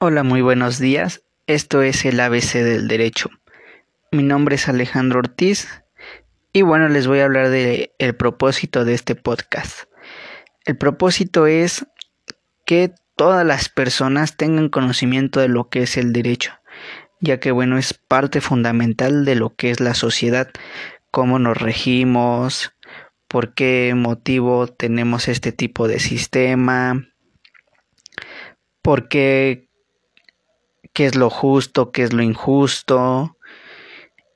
Hola, muy buenos días. Esto es el ABC del Derecho. Mi nombre es Alejandro Ortiz y bueno, les voy a hablar de el propósito de este podcast. El propósito es que todas las personas tengan conocimiento de lo que es el derecho, ya que bueno, es parte fundamental de lo que es la sociedad, cómo nos regimos, por qué motivo tenemos este tipo de sistema, por qué, qué es lo justo, qué es lo injusto.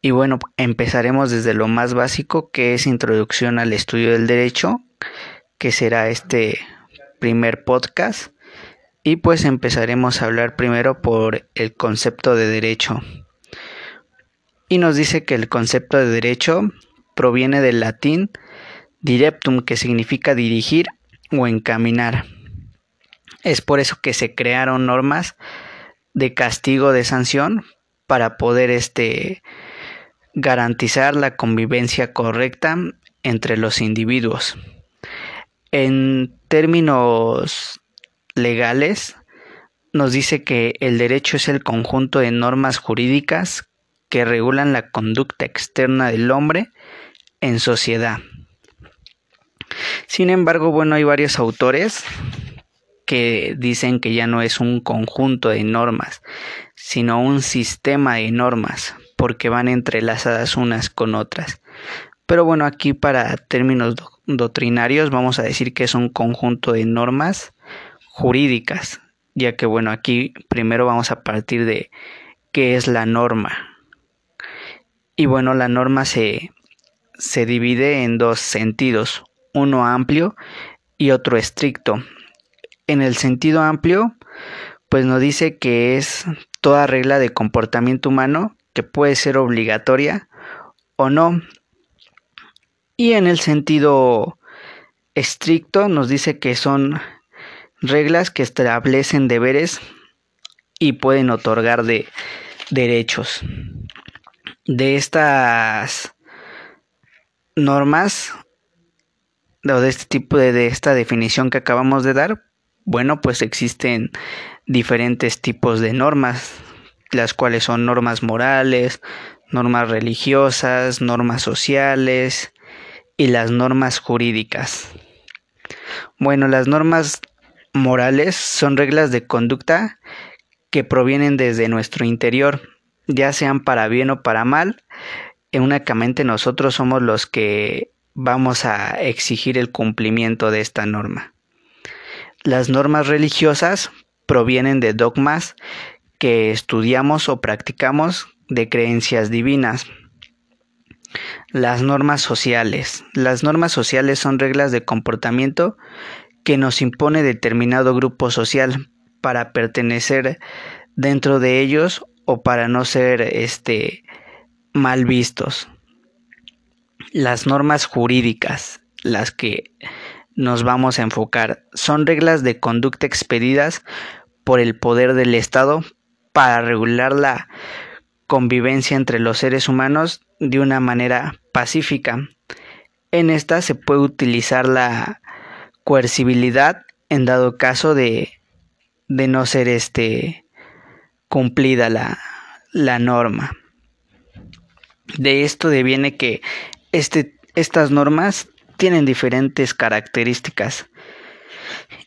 Y bueno, empezaremos desde lo más básico, que es introducción al estudio del derecho, que será este primer podcast. Y pues empezaremos a hablar primero por el concepto de derecho. Y nos dice que el concepto de derecho proviene del latín direptum, que significa dirigir o encaminar. Es por eso que se crearon normas de castigo de sanción para poder este garantizar la convivencia correcta entre los individuos. En términos legales, nos dice que el derecho es el conjunto de normas jurídicas que regulan la conducta externa del hombre en sociedad. Sin embargo, bueno, hay varios autores que dicen que ya no es un conjunto de normas, sino un sistema de normas, porque van entrelazadas unas con otras. Pero bueno, aquí para términos doctrinarios vamos a decir que es un conjunto de normas jurídicas, ya que bueno, aquí primero vamos a partir de qué es la norma. Y bueno, la norma se, se divide en dos sentidos uno amplio y otro estricto. En el sentido amplio, pues nos dice que es toda regla de comportamiento humano que puede ser obligatoria o no. Y en el sentido estricto nos dice que son reglas que establecen deberes y pueden otorgar de derechos. De estas normas o de este tipo de, de esta definición que acabamos de dar, bueno, pues existen diferentes tipos de normas, las cuales son normas morales, normas religiosas, normas sociales y las normas jurídicas. Bueno, las normas morales son reglas de conducta que provienen desde nuestro interior, ya sean para bien o para mal. Únicamente nosotros somos los que vamos a exigir el cumplimiento de esta norma. Las normas religiosas provienen de dogmas que estudiamos o practicamos de creencias divinas. Las normas sociales. Las normas sociales son reglas de comportamiento que nos impone determinado grupo social para pertenecer dentro de ellos o para no ser este mal vistos las normas jurídicas, las que nos vamos a enfocar, son reglas de conducta expedidas por el poder del Estado para regular la convivencia entre los seres humanos de una manera pacífica. En esta se puede utilizar la coercibilidad en dado caso de, de no ser este cumplida la, la norma. De esto deviene que este, estas normas tienen diferentes características.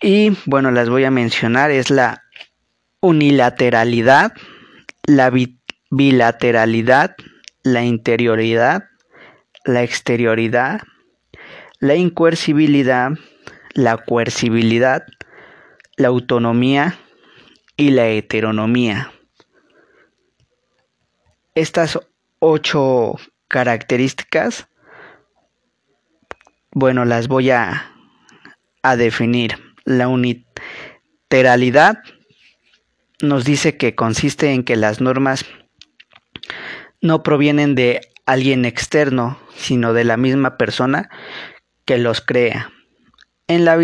Y bueno, las voy a mencionar. Es la unilateralidad, la bilateralidad, la interioridad, la exterioridad, la incoercibilidad, la coercibilidad, la autonomía y la heteronomía. Estas ocho características bueno, las voy a, a definir. La uniteralidad nos dice que consiste en que las normas no provienen de alguien externo, sino de la misma persona que los crea. En la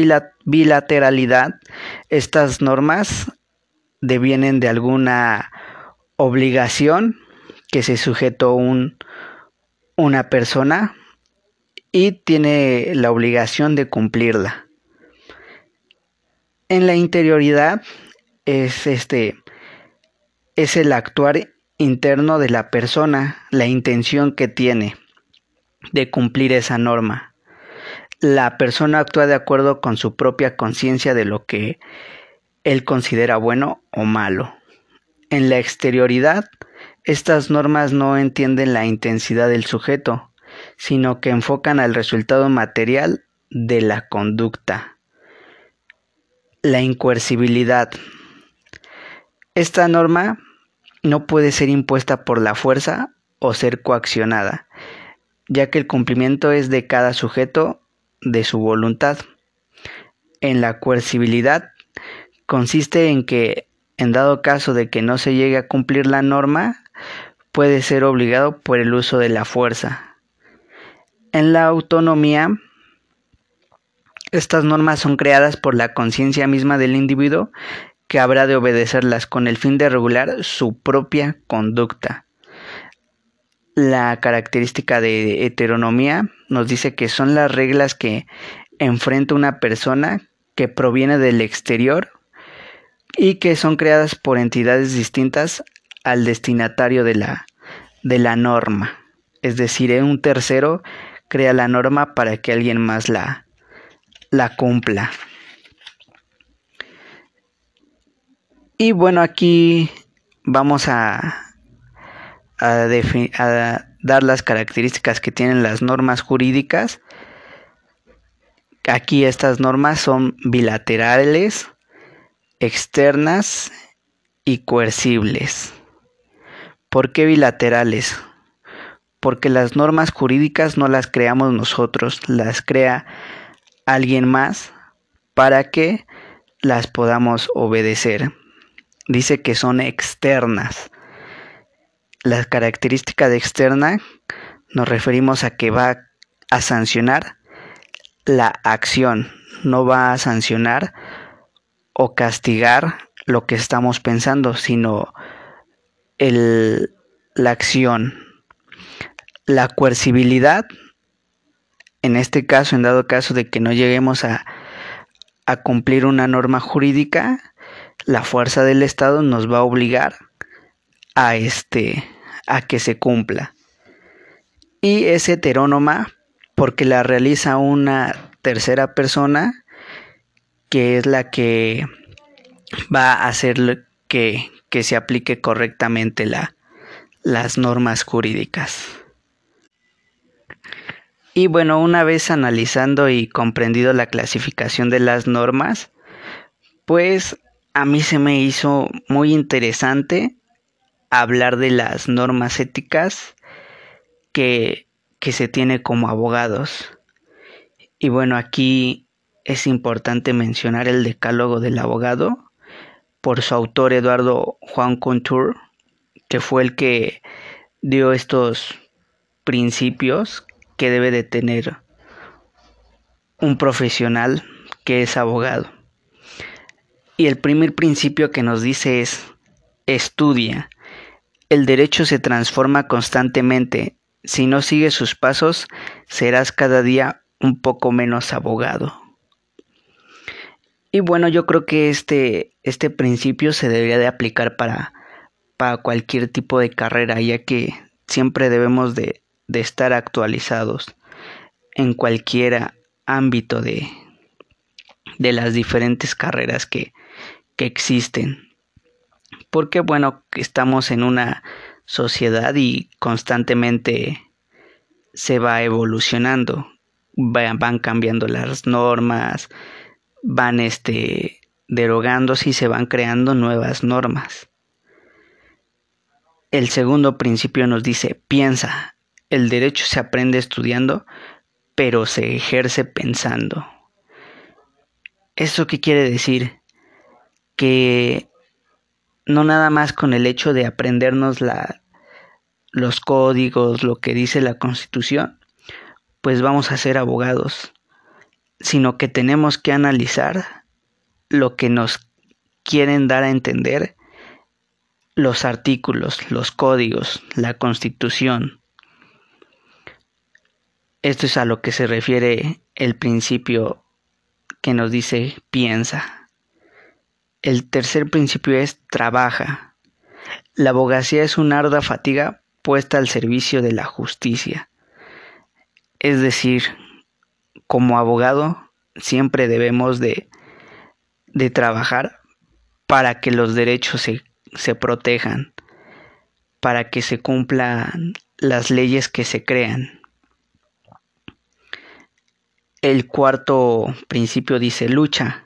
bilateralidad, estas normas devienen de alguna obligación que se sujetó un, una persona y tiene la obligación de cumplirla. En la interioridad es este es el actuar interno de la persona, la intención que tiene de cumplir esa norma. La persona actúa de acuerdo con su propia conciencia de lo que él considera bueno o malo. En la exterioridad, estas normas no entienden la intensidad del sujeto, sino que enfocan al resultado material de la conducta. La incoercibilidad. Esta norma no puede ser impuesta por la fuerza o ser coaccionada, ya que el cumplimiento es de cada sujeto de su voluntad. En la coercibilidad consiste en que, en dado caso de que no se llegue a cumplir la norma, puede ser obligado por el uso de la fuerza. En la autonomía, estas normas son creadas por la conciencia misma del individuo que habrá de obedecerlas con el fin de regular su propia conducta. La característica de heteronomía nos dice que son las reglas que enfrenta una persona que proviene del exterior y que son creadas por entidades distintas al destinatario de la, de la norma. Es decir, un tercero crea la norma para que alguien más la, la cumpla. Y bueno, aquí vamos a, a, dar las características que tienen las normas jurídicas. Aquí estas normas son bilaterales, externas y coercibles. ¿Por qué bilaterales? Porque las normas jurídicas no las creamos nosotros, las crea alguien más para que las podamos obedecer dice que son externas. La característica de externa nos referimos a que va a sancionar la acción, no va a sancionar o castigar lo que estamos pensando, sino el, la acción. La coercibilidad, en este caso, en dado caso de que no lleguemos a, cumplir una norma jurídica, la fuerza del Estado nos va a obligar a este a que se cumpla. Y es heterónoma porque la realiza una tercera persona que es la que va a hacer que, que se aplique correctamente la, las normas jurídicas. Y bueno, una vez analizando y comprendido la clasificación de las normas, pues a mí se me hizo muy interesante hablar de las normas éticas que, que se tiene como abogados. Y bueno, aquí es importante mencionar el decálogo del abogado por su autor Eduardo Juan Contour, que fue el que dio estos principios que debe de tener un profesional que es abogado. Y el primer principio que nos dice es, estudia. El derecho se transforma constantemente. Si no sigues sus pasos, serás cada día un poco menos abogado. Y bueno, yo creo que este, este principio se debería de aplicar para, para cualquier tipo de carrera, ya que siempre debemos de, de estar actualizados en cualquier ámbito de, de las diferentes carreras que, existen. Porque bueno, estamos en una sociedad y constantemente se va evolucionando, van cambiando las normas, van este derogándose y se van creando nuevas normas. El segundo principio nos dice, piensa, el derecho se aprende estudiando, pero se ejerce pensando. ¿Eso qué quiere decir? que no nada más con el hecho de aprendernos los códigos, lo que dice la constitución, pues vamos a ser abogados, sino que tenemos que analizar lo que nos quieren dar a entender los artículos, los códigos, la constitución. Esto es a lo que se refiere el principio que nos dice piensa. El tercer principio es trabaja. La abogacía es una ardua fatiga puesta al servicio de la justicia. Es decir, como abogado siempre debemos de, de trabajar para que los derechos se, se protejan, para que se cumplan las leyes que se crean. El cuarto principio dice lucha.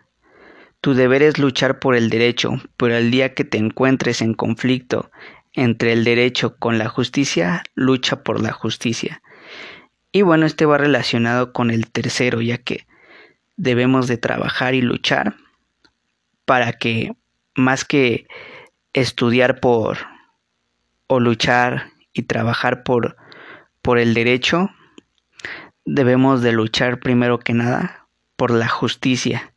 Tu deber es luchar por el derecho, pero el día que te encuentres en conflicto entre el derecho con la justicia, lucha por la justicia. Y bueno, este va relacionado con el tercero, ya que debemos de trabajar y luchar para que más que estudiar por o luchar y trabajar por por el derecho, debemos de luchar primero que nada por la justicia.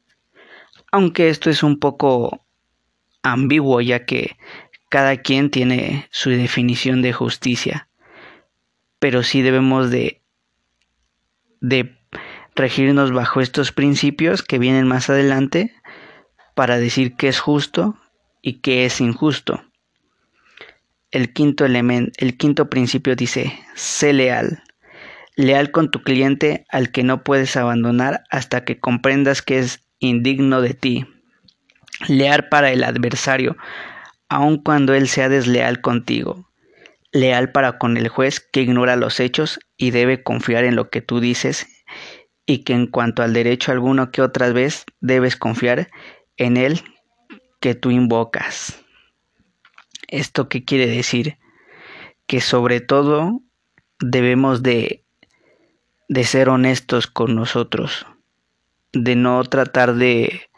Aunque esto es un poco ambiguo ya que cada quien tiene su definición de justicia. Pero sí debemos de, de regirnos bajo estos principios que vienen más adelante para decir qué es justo y qué es injusto. El quinto el quinto principio dice, sé leal leal con tu cliente al que no puedes abandonar hasta que comprendas que es indigno de ti, leal para el adversario, aun cuando él sea desleal contigo, leal para con el juez que ignora los hechos y debe confiar en lo que tú dices y que en cuanto al derecho alguno que otras vez debes confiar en él que tú invocas. ¿Esto qué quiere decir? Que sobre todo debemos de de ser honestos con nosotros, de no tratar de,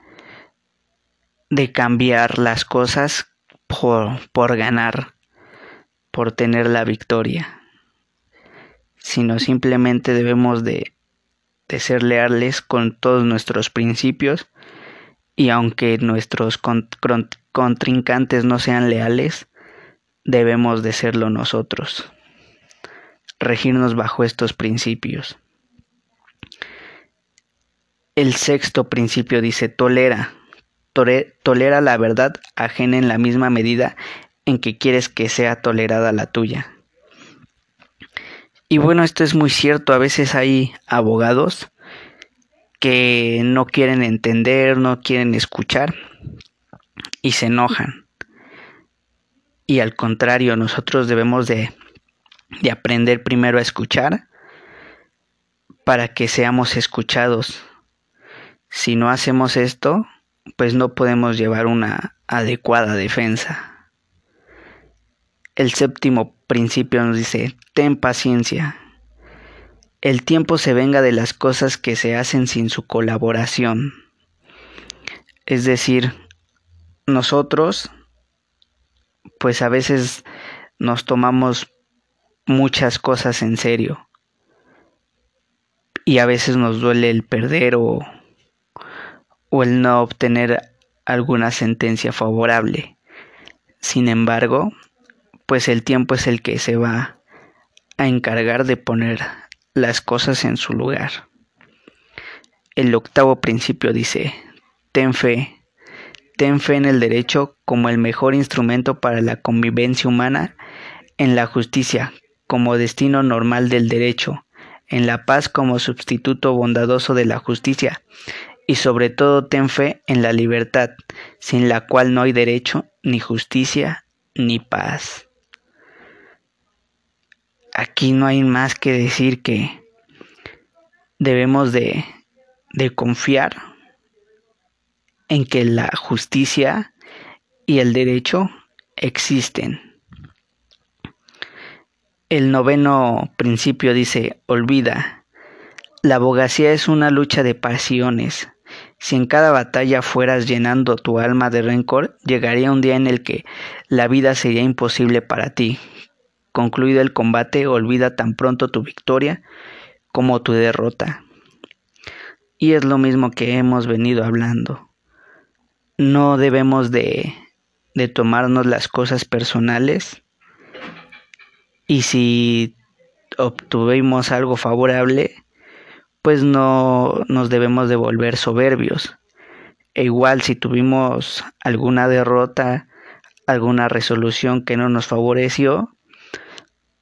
de cambiar las cosas por, por ganar, por tener la victoria, sino simplemente debemos de, de ser leales con todos nuestros principios y aunque nuestros contrincantes no sean leales, debemos de serlo nosotros regirnos bajo estos principios. El sexto principio dice tolera. tolera la verdad ajena en la misma medida en que quieres que sea tolerada la tuya. Y bueno, esto es muy cierto. A veces hay abogados que no quieren entender, no quieren escuchar y se enojan. Y al contrario, nosotros debemos de de aprender primero a escuchar para que seamos escuchados. Si no hacemos esto, pues no podemos llevar una adecuada defensa. El séptimo principio nos dice, ten paciencia. El tiempo se venga de las cosas que se hacen sin su colaboración. Es decir, nosotros, pues a veces nos tomamos muchas cosas en serio. Y a veces nos duele el perder o, o el no obtener alguna sentencia favorable. Sin embargo, pues el tiempo es el que se va a encargar de poner las cosas en su lugar. El octavo principio dice, ten fe, ten fe en el derecho como el mejor instrumento para la convivencia humana, en la justicia como destino normal del derecho, en la paz como sustituto bondadoso de la justicia, y sobre todo ten fe en la libertad, sin la cual no hay derecho, ni justicia, ni paz. Aquí no hay más que decir que debemos de, de confiar en que la justicia y el derecho existen el noveno principio dice, olvida, la abogacía es una lucha de pasiones. Si en cada batalla fueras llenando tu alma de rencor, llegaría un día en el que la vida sería imposible para ti. Concluido el combate, olvida tan pronto tu victoria como tu derrota. Y es lo mismo que hemos venido hablando. No debemos de, tomarnos las cosas personales y si obtuvimos algo favorable, pues no nos debemos de volver soberbios. E igual si tuvimos alguna derrota, alguna resolución que no nos favoreció,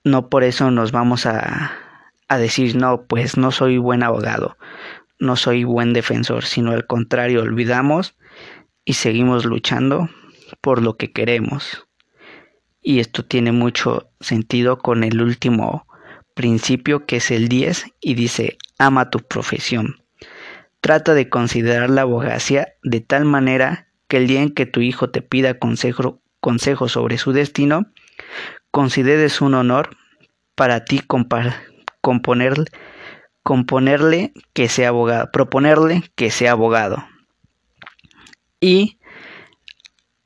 no por eso nos vamos a, a decir, no, pues no soy buen abogado, no soy buen defensor, sino al contrario, olvidamos y seguimos luchando por lo que queremos. Y esto tiene mucho sentido con el último principio que es el 10 y dice, ama tu profesión. Trata de considerar la abogacía de tal manera que el día en que tu hijo te pida consejo, sobre su destino, consideres un honor para ti componerle, componerle que sea abogado, proponerle que sea abogado. Y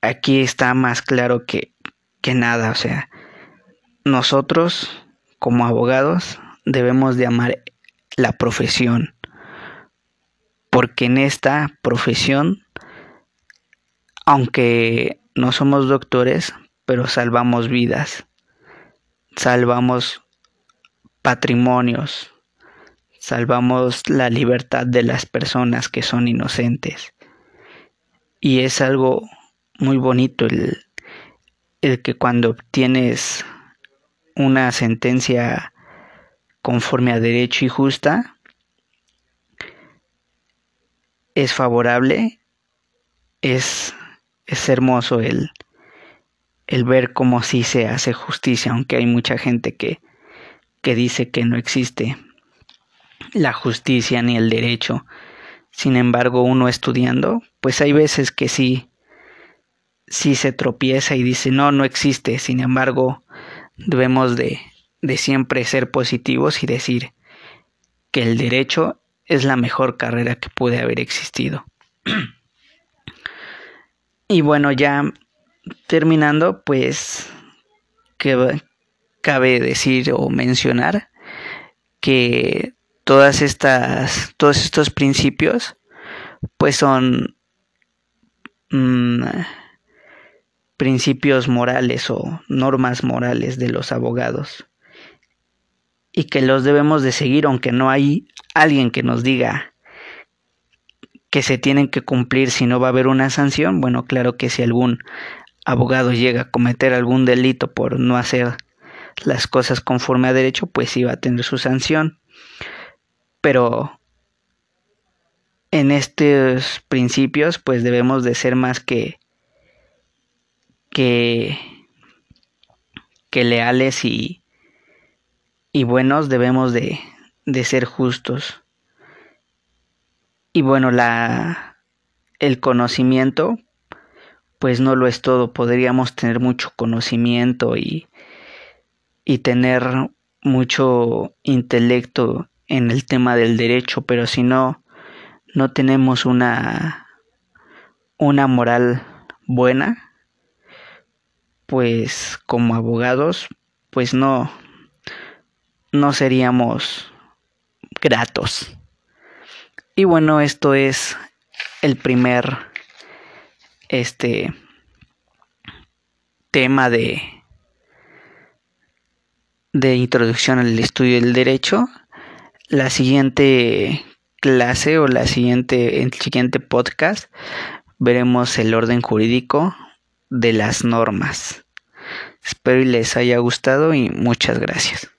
aquí está más claro que, que nada, o sea, nosotros como abogados debemos de amar la profesión, porque en esta profesión, aunque no somos doctores, pero salvamos vidas, salvamos patrimonios, salvamos la libertad de las personas que son inocentes. Y es algo muy bonito el, el que cuando obtienes una sentencia conforme a derecho y justa, es favorable, es, es hermoso el, el ver cómo sí se hace justicia, aunque hay mucha gente que, que dice que no existe la justicia ni el derecho. Sin embargo, uno estudiando, pues hay veces que sí, sí se tropieza y dice, no, no existe. Sin embargo, debemos de, de siempre ser positivos y decir que el derecho es la mejor carrera que puede haber existido. y bueno, ya terminando, pues que cabe decir o mencionar que todas estas todos estos principios pues son mm, principios morales o normas morales de los abogados y que los debemos de seguir aunque no hay alguien que nos diga que se tienen que cumplir si no va a haber una sanción, bueno, claro que si algún abogado llega a cometer algún delito por no hacer las cosas conforme a derecho, pues sí va a tener su sanción. Pero en estos principios, pues debemos de ser más que que, que leales y, y buenos, debemos de, de ser justos. Y bueno, la, el conocimiento, pues no lo es todo. Podríamos tener mucho conocimiento y, y tener mucho intelecto en el tema del derecho, pero si no, no tenemos una, una moral buena, pues como abogados, pues no, no seríamos gratos. Y bueno, esto es el primer este tema de de introducción al estudio del derecho. La siguiente clase o la siguiente el siguiente podcast veremos el orden jurídico de las normas. Espero y les haya gustado y muchas gracias.